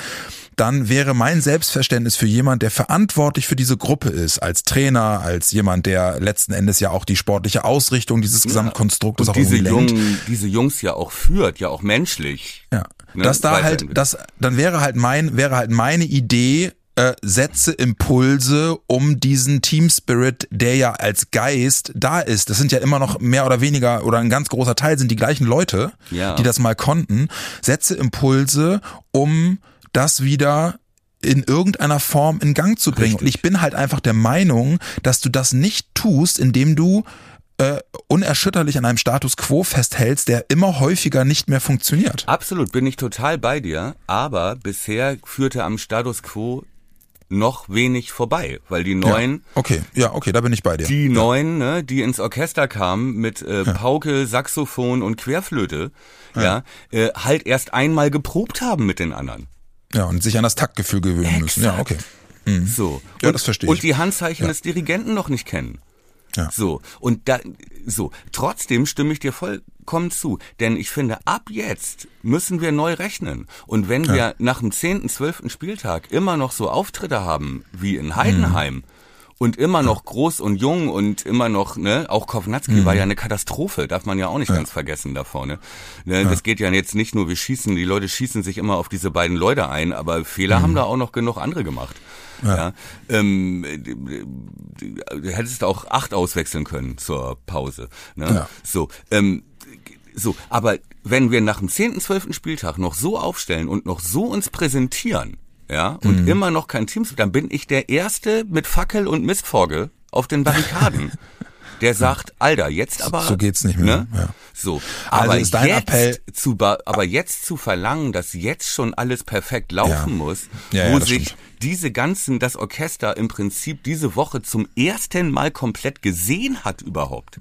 dann wäre mein Selbstverständnis für jemand, der verantwortlich für diese Gruppe ist, als Trainer, als jemand, der letzten Endes ja auch die sportliche Ausrichtung dieses Gesamtkonstruktes Und auch diese lenkt. Jungen, diese Jungs ja auch führt, ja auch menschlich. Ja, ne, dass da halt, das, dann wäre halt mein, wäre halt meine Idee, äh, setze Impulse, um diesen Team Spirit, der ja als Geist da ist. Das sind ja immer noch mehr oder weniger oder ein ganz großer Teil sind die gleichen Leute, Ja. die das mal konnten. Setze Impulse, um das wieder in irgendeiner Form in Gang zu bringen. Und ich bin halt einfach der Meinung, dass du das nicht tust, indem du äh, unerschütterlich an einem Status quo festhältst, der immer häufiger nicht mehr funktioniert. Absolut, bin ich total bei dir, aber bisher führte am Status quo noch wenig vorbei, weil die neuen, Ja, okay, ja, okay, da bin ich bei dir. die neuen, ne, die ins Orchester kamen mit äh, Pauke, Saxophon und Querflöte, ja, äh, halt erst einmal geprobt haben mit den anderen. Ja, und sich an das Taktgefühl gewöhnen müssen. Ja, okay. So. Ja, und, das verstehe ich. Und die Handzeichen des Dirigenten noch nicht kennen. Ja. So. Und da, so. Trotzdem stimme ich dir vollkommen zu. Denn ich finde, ab jetzt müssen wir neu rechnen. Und wenn wir nach dem 10., 12. Spieltag immer noch so Auftritte haben wie in Heidenheim, Mhm. Und immer noch groß und jung und immer noch, ne, auch Kovnatski Mhm. war ja eine Katastrophe, darf man ja auch nicht ganz vergessen da vorne. Ne, Das geht ja jetzt nicht nur, wir schießen, die Leute schießen sich immer auf diese beiden Leute ein, aber Fehler Mhm. haben da auch noch genug andere gemacht. Ja. ähm, du hättest auch acht auswechseln können zur Pause. Ne? Ja. So, ähm, so, aber wenn wir nach dem 10., 12. Spieltag noch so aufstellen und noch so uns präsentieren, ja, und immer noch kein Team, dann bin ich der Erste mit Fackel und Mistforge auf den Barrikaden. (laughs) der sagt, Alter, jetzt aber. So geht's nicht mehr. Ne? Ja. So. Also Aber dein jetzt Appell- zu, aber jetzt zu verlangen, dass jetzt schon alles perfekt laufen Ja. muss, Ja, wo sich stimmt. diese ganzen, das Orchester im Prinzip diese Woche zum ersten Mal komplett gesehen hat überhaupt.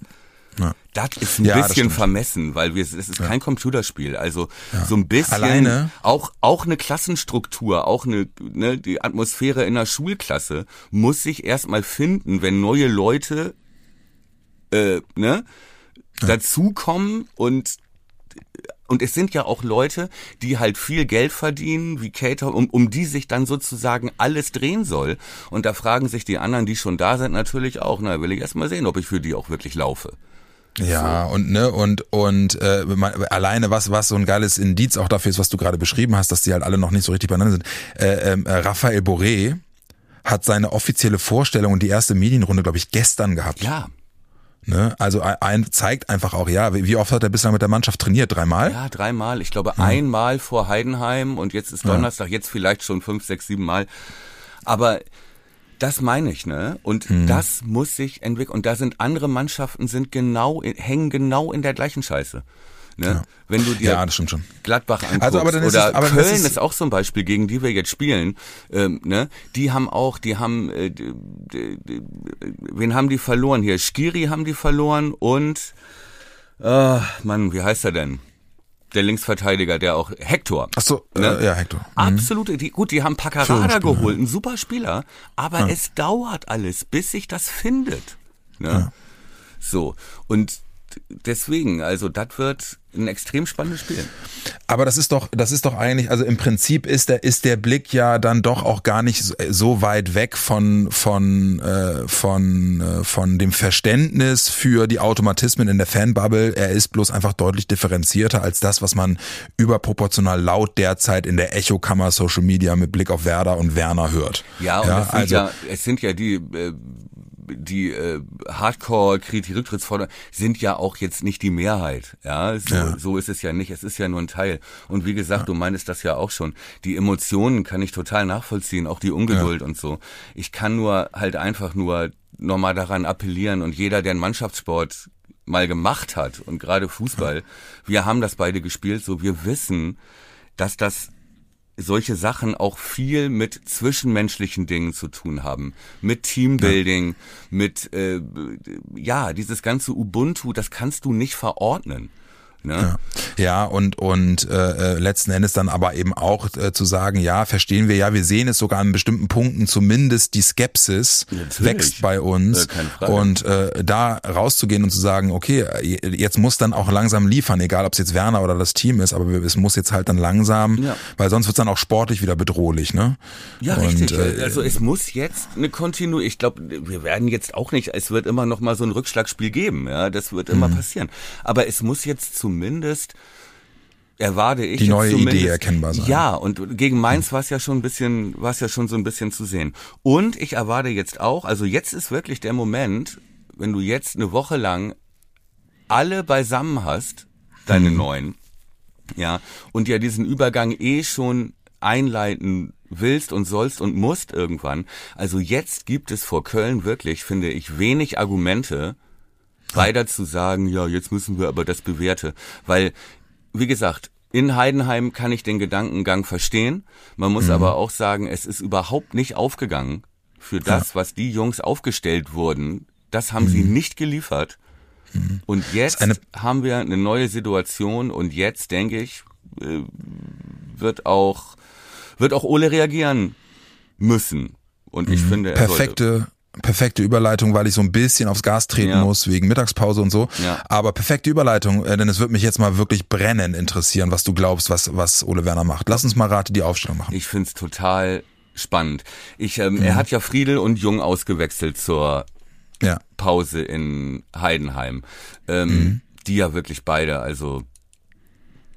Ja. Das ist ein Ja, bisschen vermessen, weil wir, es ist kein Computerspiel. Also so ein bisschen Alleine- auch auch eine Klassenstruktur, auch eine ne, die Atmosphäre in der Schulklasse muss sich erstmal finden, wenn neue Leute äh, ne dazukommen und und es sind ja auch Leute, die halt viel Geld verdienen, wie Cater, um, um die sich dann sozusagen alles drehen soll. Und da fragen sich die anderen, die schon da sind, natürlich auch, na, will ich erst mal sehen, ob ich für die auch wirklich laufe. Ja, und ne, und und äh, man, alleine was was so ein geiles Indiz auch dafür ist, was du gerade beschrieben hast, dass die halt alle noch nicht so richtig beieinander sind. Äh, äh, Raphael Boré hat seine offizielle Vorstellung und die erste Medienrunde, glaube ich, gestern gehabt. Ja, Ne? Also ein, zeigt einfach auch, ja, wie oft hat er bislang mit der Mannschaft trainiert? Dreimal? ja, dreimal. Ich glaube, einmal vor Heidenheim und jetzt ist Donnerstag, jetzt vielleicht schon fünf, sechs, sieben Mal. Aber das meine ich, ne? Und Hm. das muss sich entwickeln. Und da sind andere Mannschaften, sind genau, hängen genau in der gleichen Scheiße. Ne? Wenn du dir Ja, das stimmt schon. Gladbach anguckst Also, aber dann ist oder es- aber Köln ist- ist, auch ein Beispiel, gegen die wir jetzt spielen. Ähm, ne? Die haben auch, die haben, äh, d- d- d- wen haben die verloren hier? Skiri haben die verloren und, äh, Mann, wie heißt er denn? Der Linksverteidiger, der auch Hector. Ach so, Ne? äh, ja, Hector. Absolut, die, gut, die haben Paccarada geholt, ein super Spieler, aber es dauert alles, bis sich das findet. Ne? So, und deswegen, also das wird ein extrem spannendes Spiel. Aber das ist doch, das ist doch eigentlich, also im Prinzip ist der, ist der Blick ja dann doch auch gar nicht so, weit weg von, von, äh, von, äh, von dem Verständnis für die Automatismen in der Fanbubble. Er ist bloß einfach deutlich differenzierter als das, was man überproportional laut derzeit in der Echokammer Social Media mit Blick auf Werder und Werner hört. Ja, und es, sind also, ja, es sind ja die, äh, die äh, Hardcore-Kritik, Rücktrittsforderungen sind ja auch jetzt nicht die Mehrheit. Ja, so, Ja. so ist es ja nicht. Es ist ja nur ein Teil. Und wie gesagt, du meintest das ja auch schon. Die Emotionen kann ich total nachvollziehen, auch die Ungeduld und so. Ich kann nur halt einfach nur nochmal daran appellieren und jeder, der einen Mannschaftssport mal gemacht hat und gerade Fußball, wir haben das beide gespielt, so wir wissen, dass das solche Sachen auch viel mit zwischenmenschlichen Dingen zu tun haben, mit Teambuilding, mit äh, ja dieses ganze Ubuntu, das kannst du nicht verordnen. Ne? Ja, und und äh, äh, letzten Endes dann aber eben auch äh, zu sagen, ja, verstehen wir, ja, wir sehen es sogar an bestimmten Punkten zumindest die Skepsis Natürlich. wächst bei uns Äh, und äh, da rauszugehen und zu sagen, okay, äh, jetzt muss dann auch langsam liefern, egal ob es jetzt Werner oder das Team ist, aber es muss jetzt halt dann langsam, Ja. weil sonst wird es dann auch sportlich wieder bedrohlich, ne? Ja, und, richtig. Äh, also es muss jetzt eine Kontinu. Ich glaube, wir werden jetzt auch nicht. Es wird immer noch mal so ein Rückschlagspiel geben. Ja, das wird Mhm. immer passieren. Aber es muss jetzt zumindest erwarte ich Die neue Idee erkennbar sein. Ja, und gegen Mainz war es ja schon ein bisschen, war es ja schon so ein bisschen zu sehen. Und ich erwarte jetzt auch, also jetzt ist wirklich der Moment, wenn du jetzt eine Woche lang alle beisammen hast, deine neuen, ja, und ja diesen Übergang eh schon einleiten willst und sollst und musst irgendwann. Also jetzt gibt es vor Köln wirklich, finde ich, wenig Argumente, weiter zu sagen, ja, jetzt müssen wir aber das bewährte, weil, wie gesagt, in Heidenheim kann ich den Gedankengang verstehen. Man muss aber auch sagen, es ist überhaupt nicht aufgegangen für das, was die Jungs aufgestellt wurden. Das haben sie nicht geliefert. Und jetzt haben wir eine neue Situation und jetzt denke ich, äh, wird auch wird auch Ole reagieren müssen. Und ich finde, er sollte. Perfekte Überleitung, weil ich so ein bisschen aufs Gas treten Ja. muss wegen Mittagspause und so. Ja. Aber perfekte Überleitung, äh, denn es wird mich jetzt mal wirklich brennend interessieren, was du glaubst, was was Ole Werner macht. Lass uns mal Rate die Aufstellung machen. Ich find's total spannend. Ich, ähm, Mhm. Er hat ja Friedel und Jung ausgewechselt zur Ja. Pause in Heidenheim. Ähm, Mhm. Die ja wirklich beide, also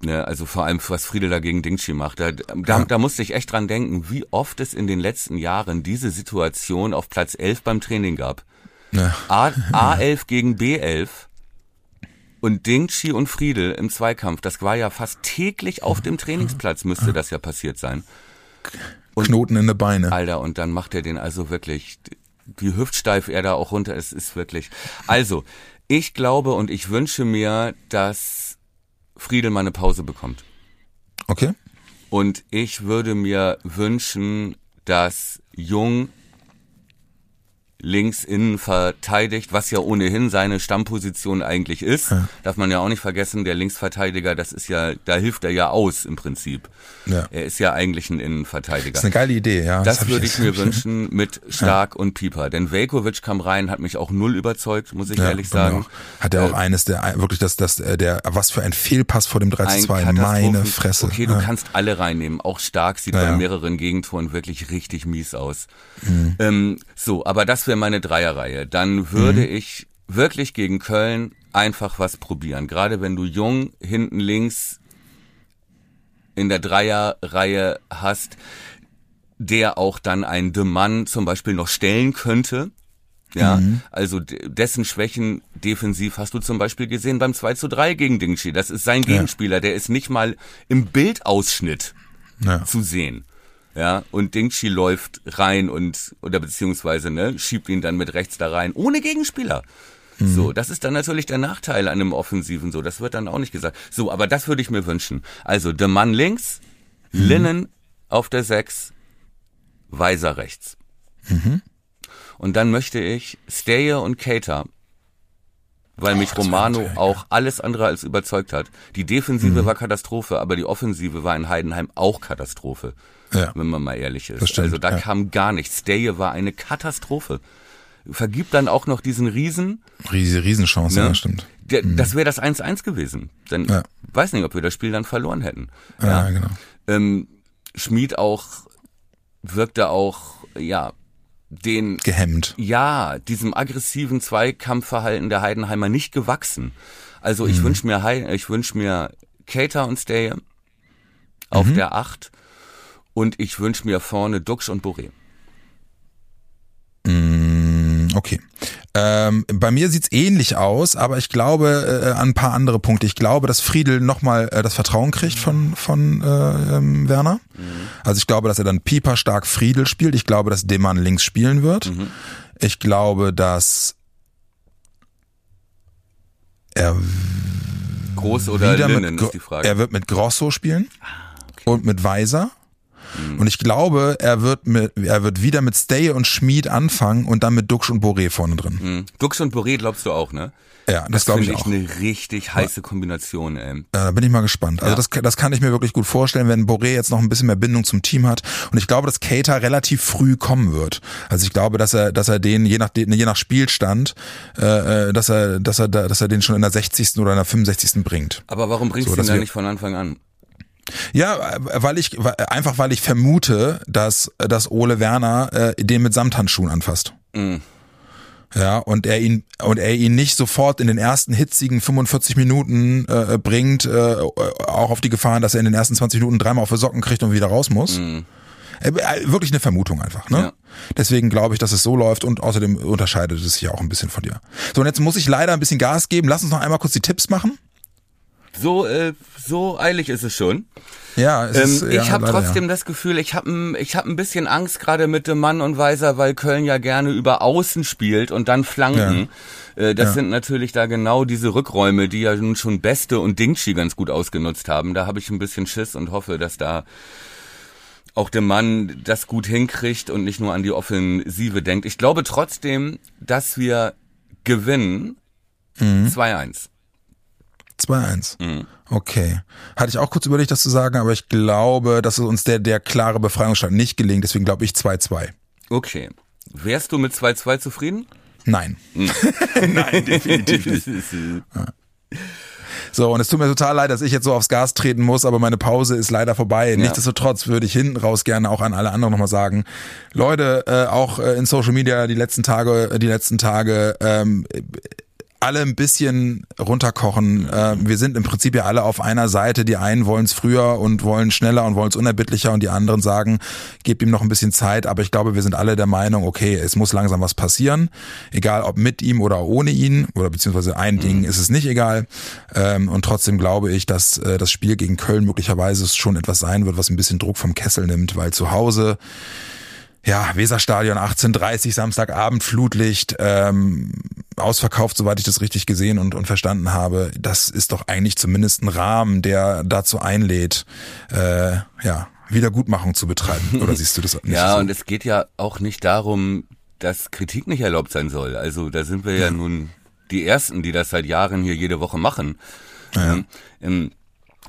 ne, also vor allem was Friedel dagegen Dingshi macht. Da, da, da musste ich echt dran denken, wie oft es in den letzten Jahren diese Situation auf Platz 11 beim Training gab. Ja. A, (laughs) A11 gegen B11 und Dingchi und Friedel im Zweikampf, das war ja fast täglich auf dem Trainingsplatz, müsste das ja passiert sein. Und- Knoten in die Beine. Alter, und dann macht er den also wirklich, wie hüftsteif er da auch runter ist, ist wirklich. Also, ich glaube und ich wünsche mir, dass Friedel mal eine Pause bekommt. Okay. Und ich würde mir wünschen, dass Jung links innen verteidigt, was ja ohnehin seine Stammposition eigentlich ist. Ja. Darf man ja auch nicht vergessen, der Linksverteidiger, das ist ja, da hilft er ja aus im Prinzip. Ja. Er ist ja eigentlich ein Innenverteidiger. Das ist eine geile Idee, ja. Das, hab würde ich, jetzt- mir (laughs) wünschen mit Stark und Pieper. Denn Velkovic kam rein, hat mich auch null überzeugt, muss ich Ja, ehrlich sagen. auch. Hat er auch Äh, eines der wirklich das das äh, der was für ein Fehlpass vor dem 3 zu ein 2 Katastrophen- meine Fresse. Okay, du ja. kannst alle reinnehmen. Auch Stark sieht Ja, bei ja. mehreren Gegentoren wirklich richtig mies aus. Mhm. Ähm, so, aber das wäre meine Dreierreihe. Dann würde Mhm. ich wirklich gegen Köln einfach was probieren. Gerade wenn du jung hinten links in der Dreierreihe hast, der auch dann ein De Mann zum Beispiel noch stellen könnte. Ja, Mhm. also de- dessen Schwächen defensiv hast du zum Beispiel gesehen beim 2 zu 3 gegen Dingshi. Das ist sein Gegenspieler, der ist nicht mal im Bildausschnitt ja. zu sehen. Ja, und Dingshi läuft rein und, oder beziehungsweise, ne, schiebt ihn dann mit rechts da rein, ohne Gegenspieler. So, das ist dann natürlich der Nachteil an einem Offensiven, so, das wird dann auch nicht gesagt. So, aber das würde ich mir wünschen. Also, der Mann links, Linnen auf der 6, Weiser rechts. Und dann möchte ich Steyer und Cater, weil mich Romano auch alles andere als überzeugt hat. Die Defensive war Katastrophe, aber die Offensive war in Heidenheim auch Katastrophe. Ja. Wenn man mal ehrlich ist. Stimmt, also da ja. kam gar nichts. Steyer war eine Katastrophe. Vergibt dann auch noch diesen Riesen. Riese Riesenchance, Ne? ja, stimmt. Der, Das wäre das 1-1 gewesen. Dann Ja. weiß nicht, ob wir das Spiel dann verloren hätten. Ja, genau. Ähm, Schmied auch wirkte auch, ja, den Gehemmt. ja, diesem aggressiven Zweikampfverhalten der Heidenheimer nicht gewachsen. Also ich wünsch mir Hei- ich wünsch mir Cater und Stay auf der Acht und ich wünsch mir vorne Duxch und Boré. Okay. Ähm, bei mir sieht's ähnlich aus, aber ich glaube äh, an ein paar andere Punkte. Ich glaube, dass Friedel nochmal äh, das Vertrauen kriegt von, von äh, ähm, Werner. Also ich glaube, dass er dann Pieper stark Friedel spielt. Ich glaube, dass Demann links spielen wird. Ich glaube, dass er Groß oder wieder Linnen mit, ist die Frage. er wird mit Grosso spielen und mit Weiser. Und ich glaube, er wird mit, er wird wieder mit Stay und Schmied anfangen und dann mit Duxch und Boré vorne drin. Hm. Duxch und Boré glaubst du auch, ne? Ja, das, glaube ich Finde auch. ich eine richtig heiße Kombination, ey. Ja, da bin ich mal gespannt. Also Ja. das, das kann ich mir wirklich gut vorstellen, wenn Boré jetzt noch ein bisschen mehr Bindung zum Team hat. Und ich glaube, dass Cater relativ früh kommen wird. Also ich glaube, dass er, dass er den je nach je nach Spielstand, äh, äh, dass er, dass er, da- dass er den schon in der 60. oder in der 65. bringt. Aber warum bringst So, du ihn dass da wir- nicht von Anfang an? Ja, weil ich einfach weil ich vermute, dass dass Ole Werner äh, den mit Samthandschuhen anfasst. Mhm. Ja, und er ihn und er ihn nicht sofort in den ersten hitzigen 45 Minuten äh, bringt, äh, auch auf die Gefahren, dass er in den ersten 20 Minuten dreimal auf die Socken kriegt und wieder raus muss. Äh, äh, wirklich eine Vermutung einfach, ne? Mhm. Ja. Deswegen glaube ich, dass es so läuft und außerdem unterscheidet es sich ja auch ein bisschen von dir. So, und jetzt muss ich leider ein bisschen Gas geben. Lass uns noch einmal kurz die Tipps machen. So, äh, so eilig ist es schon. Ja, es ist, Ähm, ja, ich habe trotzdem das Gefühl, ich habe ich hab ein bisschen Angst gerade mit dem Mann und Weiser, weil Köln ja gerne über Außen spielt und dann Flanken. Äh, das Ja. sind natürlich da genau diese Rückräume, die ja nun schon Beste und Dingshi ganz gut ausgenutzt haben. Da habe ich ein bisschen Schiss und hoffe, dass da auch der Mann das gut hinkriegt und nicht nur an die Offensive denkt. Ich glaube trotzdem, dass wir gewinnen. Mhm. 2-1. 2-1. Mhm. Okay. Hatte ich auch kurz überlegt, das zu sagen, aber ich glaube, dass es uns der, der klare Befreiungsschlag nicht gelingt. Deswegen glaube ich 2-2. Okay. Wärst du mit 2-2 zufrieden? Nein. (laughs) Nein, definitiv nicht. So, und es tut mir total leid, dass ich jetzt so aufs Gas treten muss, aber meine Pause ist leider vorbei. Nichtsdestotrotz würde ich hinten raus gerne auch an alle anderen nochmal sagen, Leute, äh, auch äh, in Social Media die letzten Tage, äh, die letzten Tage, ähm, alle ein bisschen runterkochen. Äh, wir sind im Prinzip ja alle auf einer Seite. Die einen wollen es früher und wollen schneller und wollen es unerbittlicher und die anderen sagen, gebt ihm noch ein bisschen Zeit. Aber ich glaube, wir sind alle der Meinung, okay, es muss langsam was passieren. Egal ob mit ihm oder ohne ihn oder beziehungsweise ein Ding ist es nicht egal. Ähm, und trotzdem glaube ich, dass äh, das Spiel gegen Köln möglicherweise schon etwas sein wird, was ein bisschen Druck vom Kessel nimmt, weil zu Hause ja, Weserstadion 18.30 Samstagabend, Flutlicht, ähm, ausverkauft, soweit ich das richtig gesehen und, und verstanden habe. Das ist doch eigentlich zumindest ein Rahmen, der dazu einlädt, äh, ja, Wiedergutmachung zu betreiben. (laughs) Oder siehst du das nicht ja, so? und es geht ja auch nicht darum, dass Kritik nicht erlaubt sein soll. Also da sind wir ja, ja nun die Ersten, die das seit Jahren hier jede Woche machen. Ja. Ähm,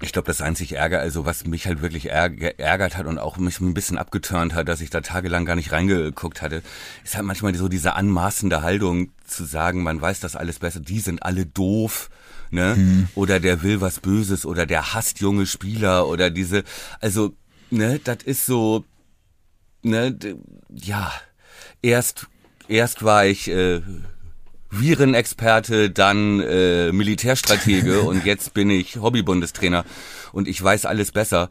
ich glaube, das einzig Ärger, also was mich halt wirklich geärgert hat und auch mich ein bisschen abgeturnt hat, dass ich da tagelang gar nicht reingeguckt hatte, ist halt manchmal so diese anmaßende Haltung zu sagen, man weiß das alles besser, die sind alle doof, ne? Mhm. Oder der will was Böses oder der hasst junge Spieler oder diese, also, ne, das ist so, ne, ja, erst, erst war ich, äh, Virenexperte, dann äh, Militärstratege und jetzt bin ich Hobbybundestrainer und ich weiß alles besser.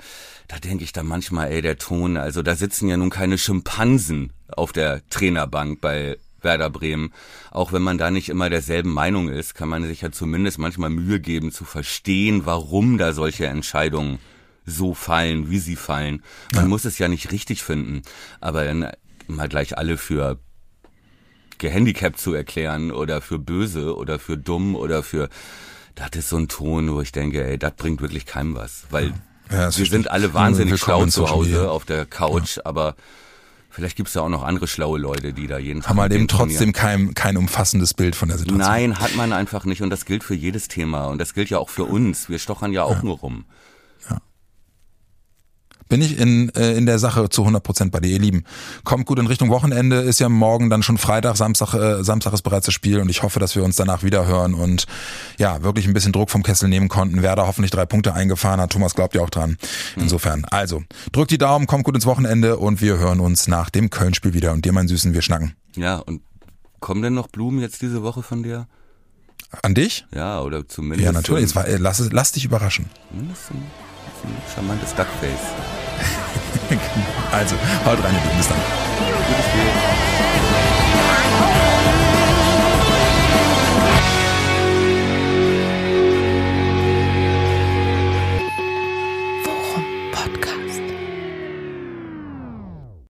Da denke ich dann manchmal, ey, der Ton, also da sitzen ja nun keine Schimpansen auf der Trainerbank bei Werder Bremen. Auch wenn man da nicht immer derselben Meinung ist, kann man sich ja zumindest manchmal Mühe geben zu verstehen, warum da solche Entscheidungen so fallen, wie sie fallen. Man ja. muss es ja nicht richtig finden, aber dann mal gleich alle für gehandicapt zu erklären oder für böse oder für dumm oder für, das ist so ein Ton, wo ich denke, ey, das bringt wirklich keinem was, weil ja, wir sind alle wahnsinnig schlau zu Hause auf der Couch, ja. aber Vielleicht gibt es ja auch noch andere schlaue Leute, die da jeden Tag. Haben halt eben trotzdem kein, kein umfassendes Bild von der Situation. Nein, hat man einfach nicht. Und das gilt für jedes Thema. Und das gilt ja auch für uns. Wir stochern ja auch ja. nur rum bin ich in, äh, in der Sache zu 100 Prozent bei dir, ihr Lieben. Kommt gut in Richtung Wochenende, ist ja morgen dann schon Freitag, Samstag, äh, Samstag ist bereits das Spiel und ich hoffe, dass wir uns danach wieder hören und ja, wirklich ein bisschen Druck vom Kessel nehmen konnten. Werder hoffentlich drei Punkte eingefahren hat. Thomas glaubt ja auch dran. Insofern, also, drückt die Daumen, kommt gut ins Wochenende und wir hören uns nach dem Köln-Spiel wieder. Und dir, mein Süßen, wir schnacken. Ja, und kommen denn noch Blumen jetzt diese Woche von dir? An dich? Ja, oder zumindest. Ja, natürlich. Jetzt war, lass, lass dich überraschen. Zumindest ein, ein charmantes Duckface. (laughs) also, haut rein, bis dann. Gutes